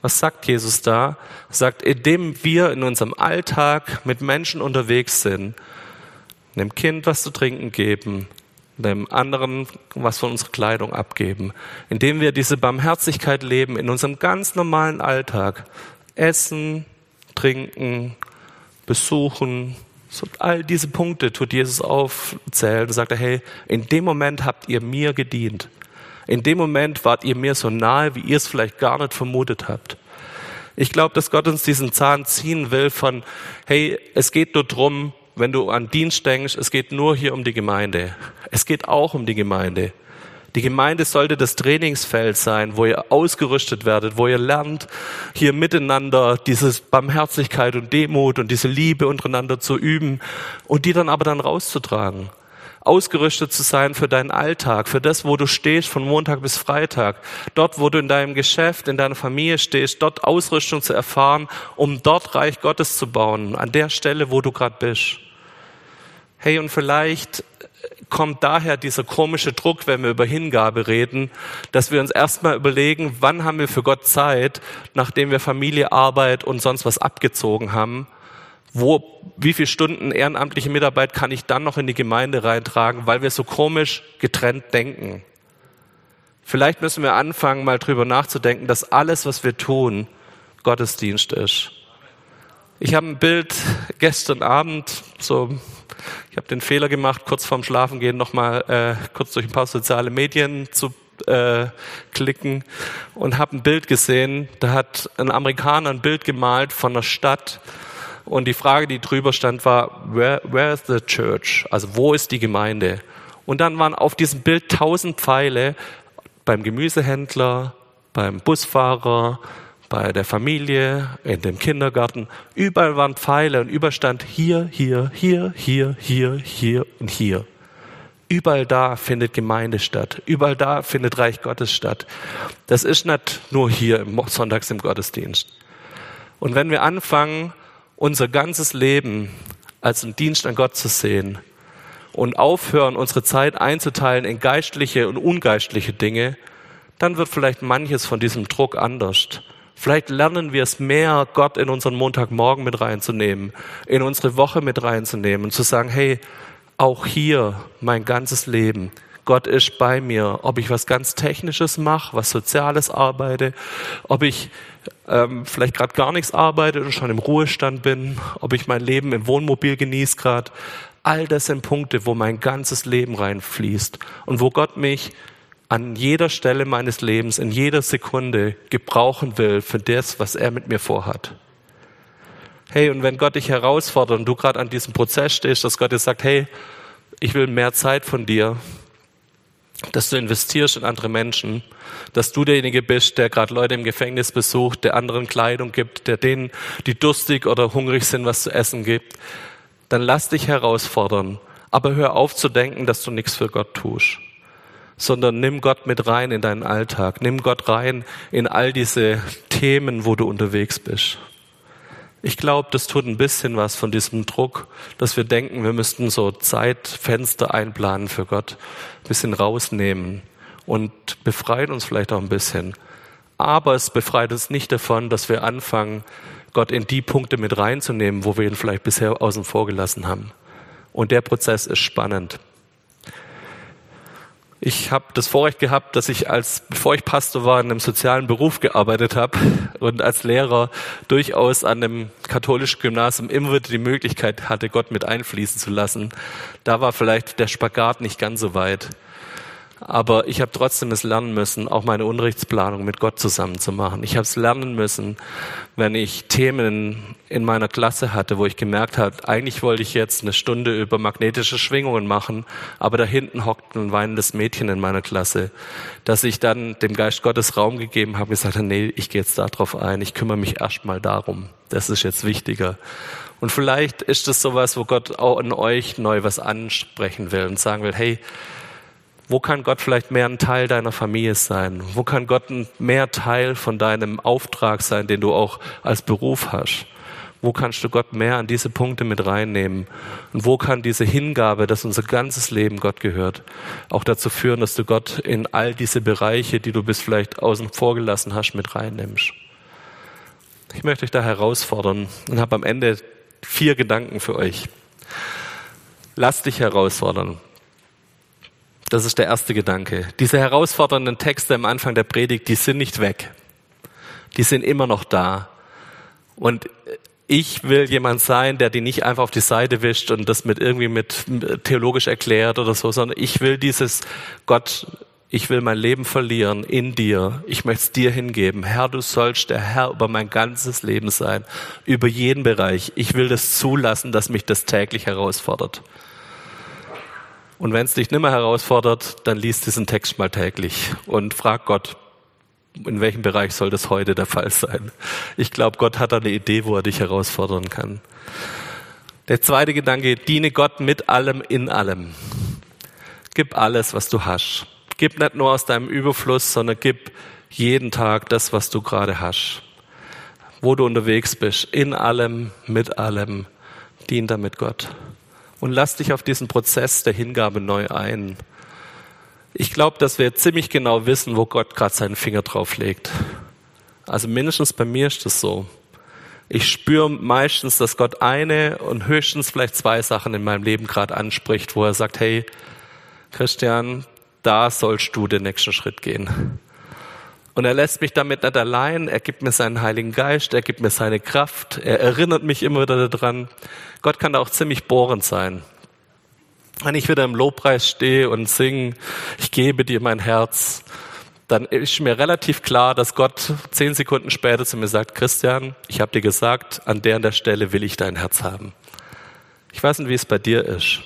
Was sagt Jesus da? Er sagt, indem wir in unserem Alltag mit Menschen unterwegs sind, einem Kind was zu trinken geben, dem anderen was von unserer Kleidung abgeben, indem wir diese Barmherzigkeit leben in unserem ganz normalen Alltag, essen, trinken, besuchen, so all diese Punkte tut Jesus aufzählen und sagt, hey, in dem Moment habt ihr mir gedient. In dem Moment wart ihr mir so nahe, wie ihr es vielleicht gar nicht vermutet habt. Ich glaube, dass Gott uns diesen Zahn ziehen will von, hey, es geht nur drum, wenn du an Dienst denkst, es geht nur hier um die Gemeinde. Es geht auch um die Gemeinde. Die Gemeinde sollte das Trainingsfeld sein, wo ihr ausgerüstet werdet, wo ihr lernt, hier miteinander diese Barmherzigkeit und Demut und diese Liebe untereinander zu üben und die dann aber dann rauszutragen ausgerüstet zu sein für deinen Alltag, für das, wo du stehst von Montag bis Freitag, dort, wo du in deinem Geschäft, in deiner Familie stehst, dort Ausrüstung zu erfahren, um dort Reich Gottes zu bauen, an der Stelle, wo du gerade bist. Hey, und vielleicht kommt daher dieser komische Druck, wenn wir über Hingabe reden, dass wir uns erstmal überlegen, wann haben wir für Gott Zeit, nachdem wir Familie, Arbeit und sonst was abgezogen haben, wo, wie viele Stunden ehrenamtliche Mitarbeit kann ich dann noch in die Gemeinde reintragen, weil wir so komisch getrennt denken. Vielleicht müssen wir anfangen, mal drüber nachzudenken, dass alles, was wir tun, Gottesdienst ist. Ich habe ein Bild gestern Abend, so, ich habe den Fehler gemacht, kurz vorm Schlafengehen nochmal äh, kurz durch ein paar soziale Medien zu äh, klicken und habe ein Bild gesehen. Da hat ein Amerikaner ein Bild gemalt von einer Stadt, und die Frage, die drüber stand, war, where, where is the church? Also wo ist die Gemeinde? Und dann waren auf diesem Bild tausend Pfeile beim Gemüsehändler, beim Busfahrer, bei der Familie, in dem Kindergarten. Überall waren Pfeile und überstand hier, hier, hier, hier, hier, hier und hier. Überall da findet Gemeinde statt. Überall da findet Reich Gottes statt. Das ist nicht nur hier im Sonntags im Gottesdienst. Und wenn wir anfangen, unser ganzes Leben als einen Dienst an Gott zu sehen und aufhören, unsere Zeit einzuteilen in geistliche und ungeistliche Dinge, dann wird vielleicht manches von diesem Druck anders. Vielleicht lernen wir es mehr, Gott in unseren Montagmorgen mit reinzunehmen, in unsere Woche mit reinzunehmen und zu sagen, hey, auch hier mein ganzes Leben. Gott ist bei mir, ob ich was ganz Technisches mache, was Soziales arbeite, ob ich ähm, vielleicht gerade gar nichts arbeite und schon im Ruhestand bin, ob ich mein Leben im Wohnmobil genieße gerade. All das sind Punkte, wo mein ganzes Leben reinfließt und wo Gott mich an jeder Stelle meines Lebens, in jeder Sekunde gebrauchen will für das, was er mit mir vorhat. Hey, und wenn Gott dich herausfordert und du gerade an diesem Prozess stehst, dass Gott dir sagt, hey, ich will mehr Zeit von dir, dass du investierst in andere Menschen, dass du derjenige bist, der gerade Leute im Gefängnis besucht, der anderen Kleidung gibt, der denen, die durstig oder hungrig sind, was zu essen gibt, dann lass dich herausfordern. Aber hör auf zu denken, dass du nichts für Gott tust, sondern nimm Gott mit rein in deinen Alltag, nimm Gott rein in all diese Themen, wo du unterwegs bist. Ich glaube, das tut ein bisschen was von diesem Druck, dass wir denken, wir müssten so Zeitfenster einplanen für Gott, ein bisschen rausnehmen und befreit uns vielleicht auch ein bisschen. Aber es befreit uns nicht davon, dass wir anfangen, Gott in die Punkte mit reinzunehmen, wo wir ihn vielleicht bisher außen vor gelassen haben. Und der Prozess ist spannend. Ich habe das Vorrecht gehabt, dass ich als, bevor ich Pastor war, in einem sozialen Beruf gearbeitet habe und als Lehrer durchaus an einem katholischen Gymnasium immer wieder die Möglichkeit hatte, Gott mit einfließen zu lassen. Da war vielleicht der Spagat nicht ganz so weit. Aber ich habe trotzdem es lernen müssen, auch meine Unrechtsplanung mit Gott zusammen zu machen. Ich habe es lernen müssen, wenn ich Themen in meiner Klasse hatte, wo ich gemerkt habe, eigentlich wollte ich jetzt eine Stunde über magnetische Schwingungen machen, aber da hinten hockt ein weinendes Mädchen in meiner Klasse, dass ich dann dem Geist Gottes Raum gegeben habe, gesagt habe, nee, ich gehe jetzt darauf ein, ich kümmere mich erstmal darum. Das ist jetzt wichtiger. Und vielleicht ist das sowas, wo Gott auch in euch neu was ansprechen will und sagen will, hey, wo kann Gott vielleicht mehr ein Teil deiner Familie sein? Wo kann Gott mehr Teil von deinem Auftrag sein, den du auch als Beruf hast? Wo kannst du Gott mehr an diese Punkte mit reinnehmen? Und wo kann diese Hingabe, dass unser ganzes Leben Gott gehört, auch dazu führen, dass du Gott in all diese Bereiche, die du bis vielleicht außen vor gelassen hast, mit reinnimmst? Ich möchte euch da herausfordern und habe am Ende vier Gedanken für euch. Lass dich herausfordern. Das ist der erste Gedanke. Diese herausfordernden Texte am Anfang der Predigt, die sind nicht weg. Die sind immer noch da. Und ich will jemand sein, der die nicht einfach auf die Seite wischt und das mit irgendwie mit theologisch erklärt oder so, sondern ich will dieses Gott, ich will mein Leben verlieren in dir. Ich möchte es dir hingeben. Herr, du sollst der Herr über mein ganzes Leben sein, über jeden Bereich. Ich will das zulassen, dass mich das täglich herausfordert. Und wenn es dich nimmer herausfordert, dann liest diesen Text mal täglich und frag Gott, in welchem Bereich soll das heute der Fall sein? Ich glaube, Gott hat da eine Idee, wo er dich herausfordern kann. Der zweite Gedanke, diene Gott mit allem in allem. Gib alles, was du hast. Gib nicht nur aus deinem Überfluss, sondern gib jeden Tag das, was du gerade hast. Wo du unterwegs bist, in allem, mit allem, dien damit Gott und lass dich auf diesen Prozess der Hingabe neu ein. Ich glaube, dass wir ziemlich genau wissen, wo Gott gerade seinen Finger drauf legt. Also mindestens bei mir ist das so. Ich spüre meistens, dass Gott eine und höchstens vielleicht zwei Sachen in meinem Leben gerade anspricht, wo er sagt, hey, Christian, da sollst du den nächsten Schritt gehen. Und er lässt mich damit nicht allein, er gibt mir seinen Heiligen Geist, er gibt mir seine Kraft, er erinnert mich immer wieder daran. Gott kann da auch ziemlich bohrend sein. Wenn ich wieder im Lobpreis stehe und singe, ich gebe dir mein Herz, dann ist mir relativ klar, dass Gott zehn Sekunden später zu mir sagt, Christian, ich habe dir gesagt, an der und der Stelle will ich dein Herz haben. Ich weiß nicht, wie es bei dir ist.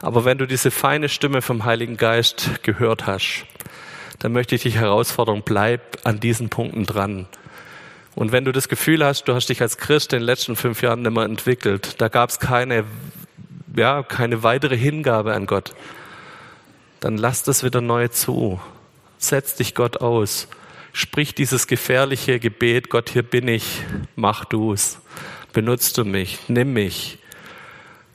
Aber wenn du diese feine Stimme vom Heiligen Geist gehört hast, dann möchte ich dich herausfordern, bleib an diesen Punkten dran. Und wenn du das Gefühl hast, du hast dich als Christ in den letzten fünf Jahren mehr entwickelt, da gab es keine, ja, keine weitere Hingabe an Gott, dann lass das wieder neu zu. Setz dich Gott aus. Sprich dieses gefährliche Gebet, Gott, hier bin ich, mach du's. Benutzt du mich, nimm mich.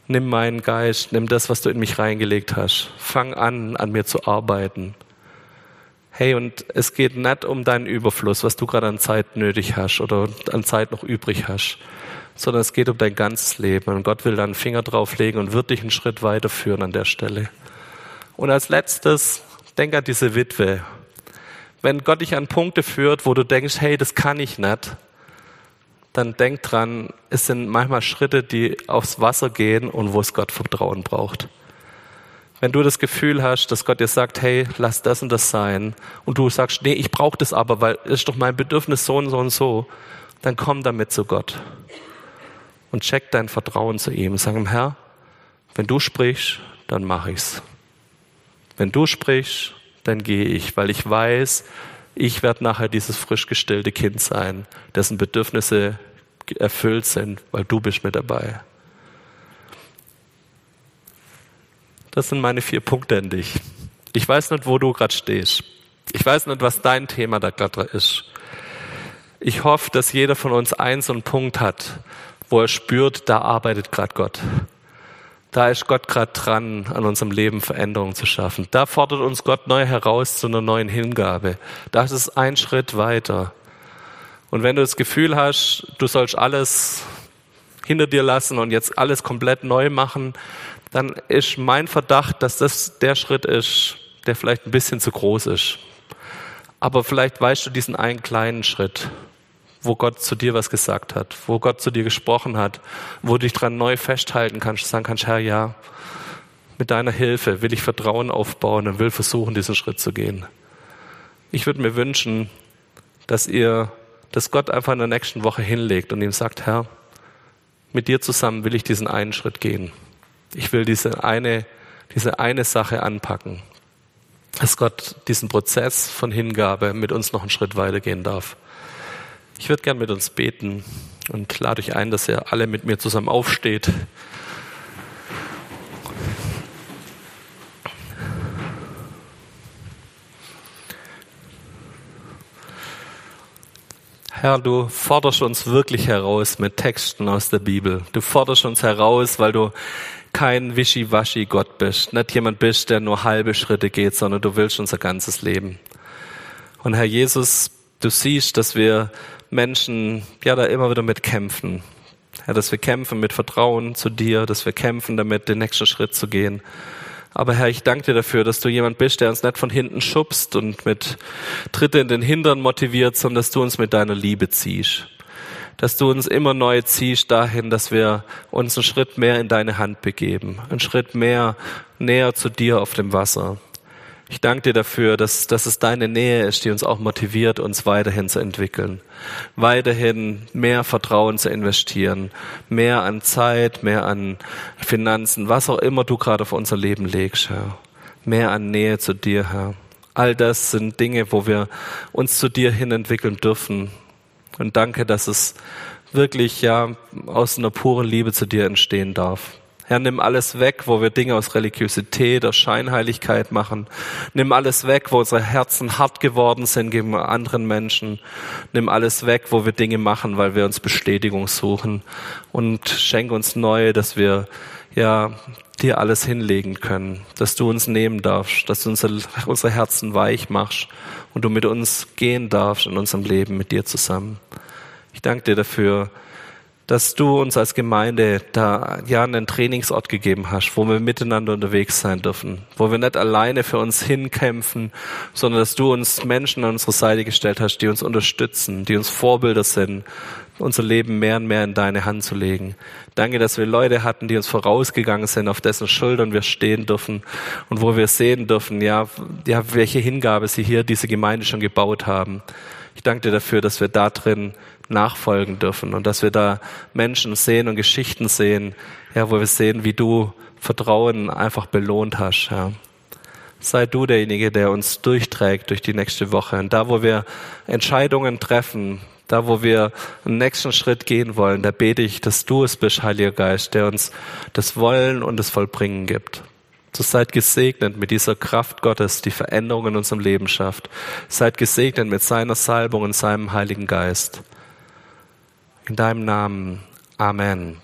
Nimm meinen Geist, nimm das, was du in mich reingelegt hast. Fang an, an mir zu arbeiten. Hey, und es geht nicht um deinen Überfluss, was du gerade an Zeit nötig hast oder an Zeit noch übrig hast, sondern es geht um dein ganzes Leben. Und Gott will da einen Finger drauflegen und wird dich einen Schritt weiterführen an der Stelle. Und als letztes, denk an diese Witwe. Wenn Gott dich an Punkte führt, wo du denkst, hey, das kann ich nicht, dann denk dran, es sind manchmal Schritte, die aufs Wasser gehen und wo es Gott Vertrauen braucht. Wenn du das Gefühl hast, dass Gott dir sagt, hey, lass das und das sein, und du sagst, nee, ich brauche das aber, weil es ist doch mein Bedürfnis so und so und so, dann komm damit zu Gott und check dein Vertrauen zu ihm. Sag ihm, Herr, wenn du sprichst, dann mache ich's. Wenn du sprichst, dann gehe ich, weil ich weiß, ich werde nachher dieses frisch gestillte Kind sein, dessen Bedürfnisse erfüllt sind, weil du bist mit dabei. Das sind meine vier Punkte an dich. Ich weiß nicht, wo du gerade stehst. Ich weiß nicht, was dein Thema da gerade ist. Ich hoffe, dass jeder von uns so einen Punkt hat, wo er spürt, da arbeitet gerade Gott. Da ist Gott gerade dran, an unserem Leben Veränderungen zu schaffen. Da fordert uns Gott neu heraus zu einer neuen Hingabe. Das ist ein Schritt weiter. Und wenn du das Gefühl hast, du sollst alles hinter dir lassen und jetzt alles komplett neu machen, dann ist mein Verdacht, dass das der Schritt ist, der vielleicht ein bisschen zu groß ist. Aber vielleicht weißt du diesen einen kleinen Schritt, wo Gott zu dir was gesagt hat, wo Gott zu dir gesprochen hat, wo du dich dran neu festhalten kannst, sagen kannst, Herr, ja, mit deiner Hilfe will ich Vertrauen aufbauen und will versuchen, diesen Schritt zu gehen. Ich würde mir wünschen, dass ihr, dass Gott einfach in der nächsten Woche hinlegt und ihm sagt, Herr, mit dir zusammen will ich diesen einen Schritt gehen. Ich will diese eine, diese eine Sache anpacken. Dass Gott diesen Prozess von Hingabe mit uns noch einen Schritt weitergehen darf. Ich würde gern mit uns beten und lade euch ein, dass ihr alle mit mir zusammen aufsteht. Herr, du forderst uns wirklich heraus mit Texten aus der Bibel. Du forderst uns heraus, weil du kein Wischiwaschi-Gott bist, nicht jemand bist, der nur halbe Schritte geht, sondern du willst unser ganzes Leben. Und Herr Jesus, du siehst, dass wir Menschen ja da immer wieder mit kämpfen. Ja, dass wir kämpfen mit Vertrauen zu dir, dass wir kämpfen damit, den nächsten Schritt zu gehen. Aber Herr, ich danke dir dafür, dass du jemand bist, der uns nicht von hinten schubst und mit Tritte in den Hintern motiviert, sondern dass du uns mit deiner Liebe ziehst dass du uns immer neu ziehst dahin, dass wir uns einen Schritt mehr in deine Hand begeben, einen Schritt mehr näher zu dir auf dem Wasser. Ich danke dir dafür, dass, dass es deine Nähe ist, die uns auch motiviert, uns weiterhin zu entwickeln, weiterhin mehr Vertrauen zu investieren, mehr an Zeit, mehr an Finanzen, was auch immer du gerade auf unser Leben legst, Herr. Mehr an Nähe zu dir, Herr. All das sind Dinge, wo wir uns zu dir hin entwickeln dürfen, und danke, dass es wirklich ja aus einer puren Liebe zu dir entstehen darf. Herr, nimm alles weg, wo wir Dinge aus Religiosität, aus Scheinheiligkeit machen. Nimm alles weg, wo unsere Herzen hart geworden sind gegen anderen Menschen. Nimm alles weg, wo wir Dinge machen, weil wir uns Bestätigung suchen. Und schenk uns neu, dass wir ja dir alles hinlegen können, dass du uns nehmen darfst, dass du unsere, unsere Herzen weich machst und du mit uns gehen darfst in unserem Leben mit dir zusammen. Ich danke dir dafür, dass du uns als Gemeinde da ja einen Trainingsort gegeben hast, wo wir miteinander unterwegs sein dürfen, wo wir nicht alleine für uns hinkämpfen, sondern dass du uns Menschen an unsere Seite gestellt hast, die uns unterstützen, die uns Vorbilder sind, unser Leben mehr und mehr in deine Hand zu legen. Danke, dass wir Leute hatten, die uns vorausgegangen sind, auf dessen Schultern wir stehen dürfen und wo wir sehen dürfen, ja, ja, welche Hingabe sie hier diese Gemeinde schon gebaut haben. Ich danke dir dafür, dass wir da drin nachfolgen dürfen und dass wir da Menschen sehen und Geschichten sehen, ja, wo wir sehen, wie du Vertrauen einfach belohnt hast, ja. Sei du derjenige, der uns durchträgt durch die nächste Woche. Und da, wo wir Entscheidungen treffen, da, wo wir einen nächsten Schritt gehen wollen, da bete ich, dass du es bist, Heiliger Geist, der uns das Wollen und das Vollbringen gibt. So seid gesegnet mit dieser Kraft Gottes, die Veränderungen in unserem Leben schafft. Seid gesegnet mit seiner Salbung und seinem Heiligen Geist. In deinem Namen. Amen.